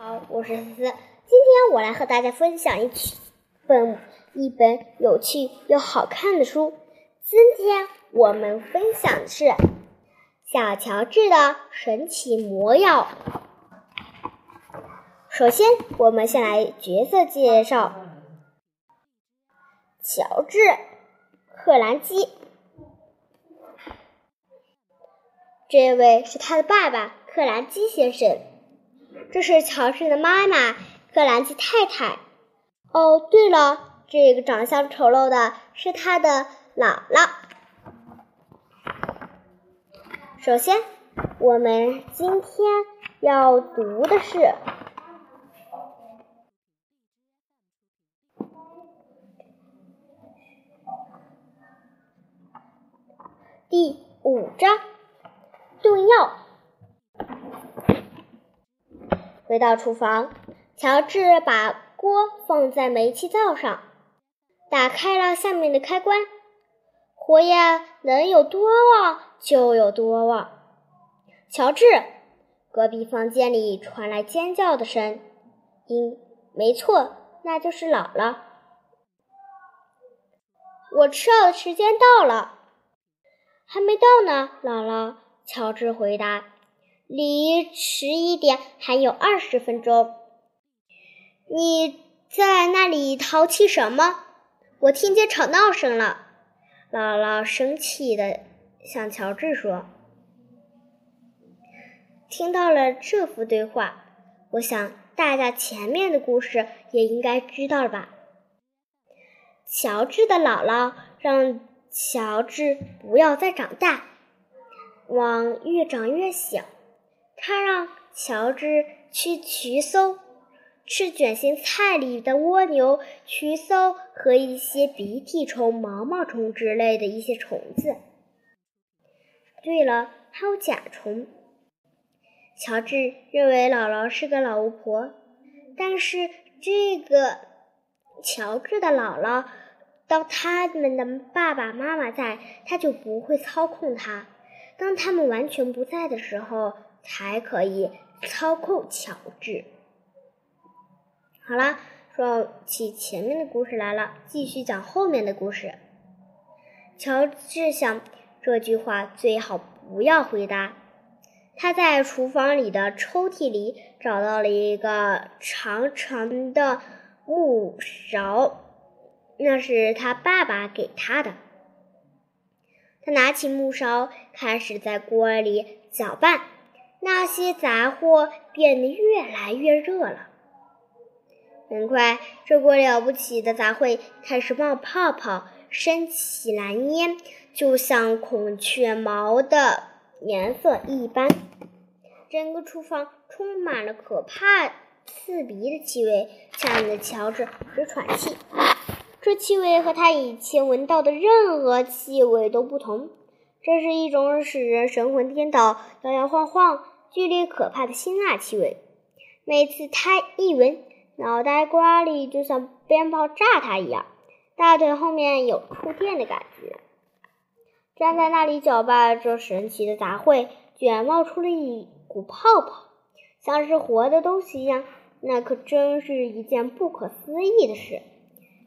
好，我是思思。今天我来和大家分享一本一本有趣又好看的书。今天我们分享的是《小乔治的神奇魔药》。首先，我们先来角色介绍：乔治·克兰基，这位是他的爸爸克兰基先生。这是乔治的妈妈克兰基太太。哦，对了，这个长相丑陋的是他的姥姥。首先，我们今天要读的是第五章炖药。回到厨房，乔治把锅放在煤气灶上，打开了下面的开关，火焰能有多旺就有多旺。乔治，隔壁房间里传来尖叫的声音，没错，那就是姥姥。我吃药的时间到了，还没到呢，姥姥。乔治回答。离十一点还有二十分钟，你在那里淘气什么？我听见吵闹声了。姥姥生气的向乔治说：“听到了这幅对话，我想大家前面的故事也应该知道了吧？”乔治的姥姥让乔治不要再长大，往越长越小。他让乔治去瞿搜，吃卷心菜里的蜗牛、瞿搜和一些鼻涕虫、毛毛虫之类的一些虫子。对了，还有甲虫。乔治认为姥姥是个老巫婆，但是这个乔治的姥姥，当他们的爸爸妈妈在，他就不会操控他；当他们完全不在的时候。才可以操控乔治。好了，说起前面的故事来了，继续讲后面的故事。乔治想这句话最好不要回答。他在厨房里的抽屉里找到了一个长长的木勺，那是他爸爸给他的。他拿起木勺，开始在锅里搅拌。那些杂货变得越来越热了。很快，这锅了不起的杂烩开始冒泡泡，升起蓝烟，就像孔雀毛的颜色一般。整个厨房充满了可怕、刺鼻的气味，吓得乔治直喘气。这气味和他以前闻到的任何气味都不同。这是一种使人神魂颠倒、摇摇晃晃、剧烈可怕的辛辣气味。每次他一闻，脑袋瓜里就像鞭炮炸他一样，大腿后面有触电的感觉。站在那里搅拌这神奇的杂烩，居然冒出了一股泡泡，像是活的东西一样。那可真是一件不可思议的事。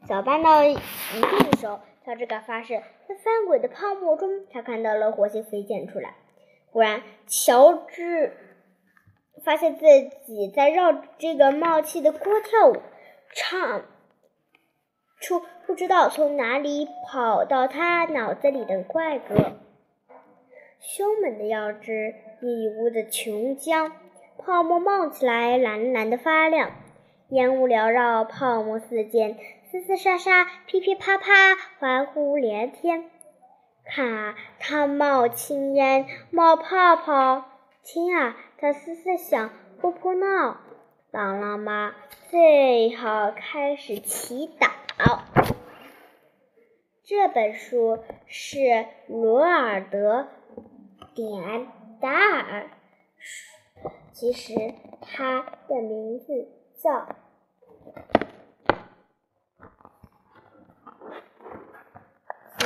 搅拌到一定的时候，乔治敢发誓，在翻滚的泡沫中，他看到了火星飞溅出来。忽然，乔治发现自己在绕这个冒气的锅跳舞，唱出不知道从哪里跑到他脑子里的怪歌。凶猛的药汁一屋的琼浆，泡沫冒起来，蓝蓝的发亮，烟雾缭绕，泡沫四溅。嘶嘶沙沙，噼噼啪啪，欢呼连天。看啊，它冒青烟，冒泡泡。听啊，它嘶嘶响，噗噗闹。姥姥妈最好开始祈祷。这本书是罗尔德·点达尔，其实他的名字叫。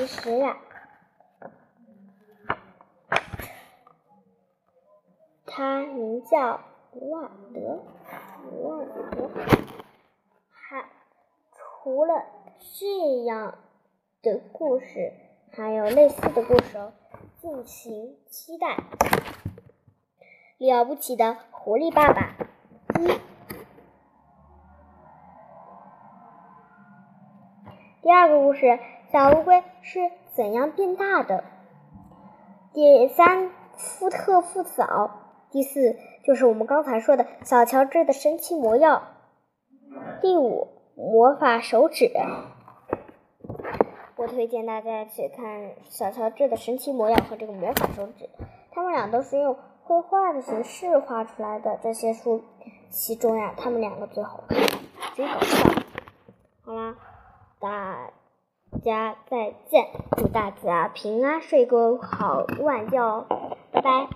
其实呀，他名叫图瓦德，图瓦德，还除了这样的故事，还有类似的故事哦，敬请期待。了不起的狐狸爸爸一，第二个故事，小乌龟是怎样变大的？第三，福特父嫂。第四，就是我们刚才说的小乔治的神奇魔药。第五，魔法手指。我推荐大家去看小乔治的神奇魔药和这个魔法手指，他们俩都是用绘画的形式画出来的。这些书其中呀，他们两个最好看，最搞笑。好啦，大家再见，祝大家平安，睡个好晚觉，拜拜。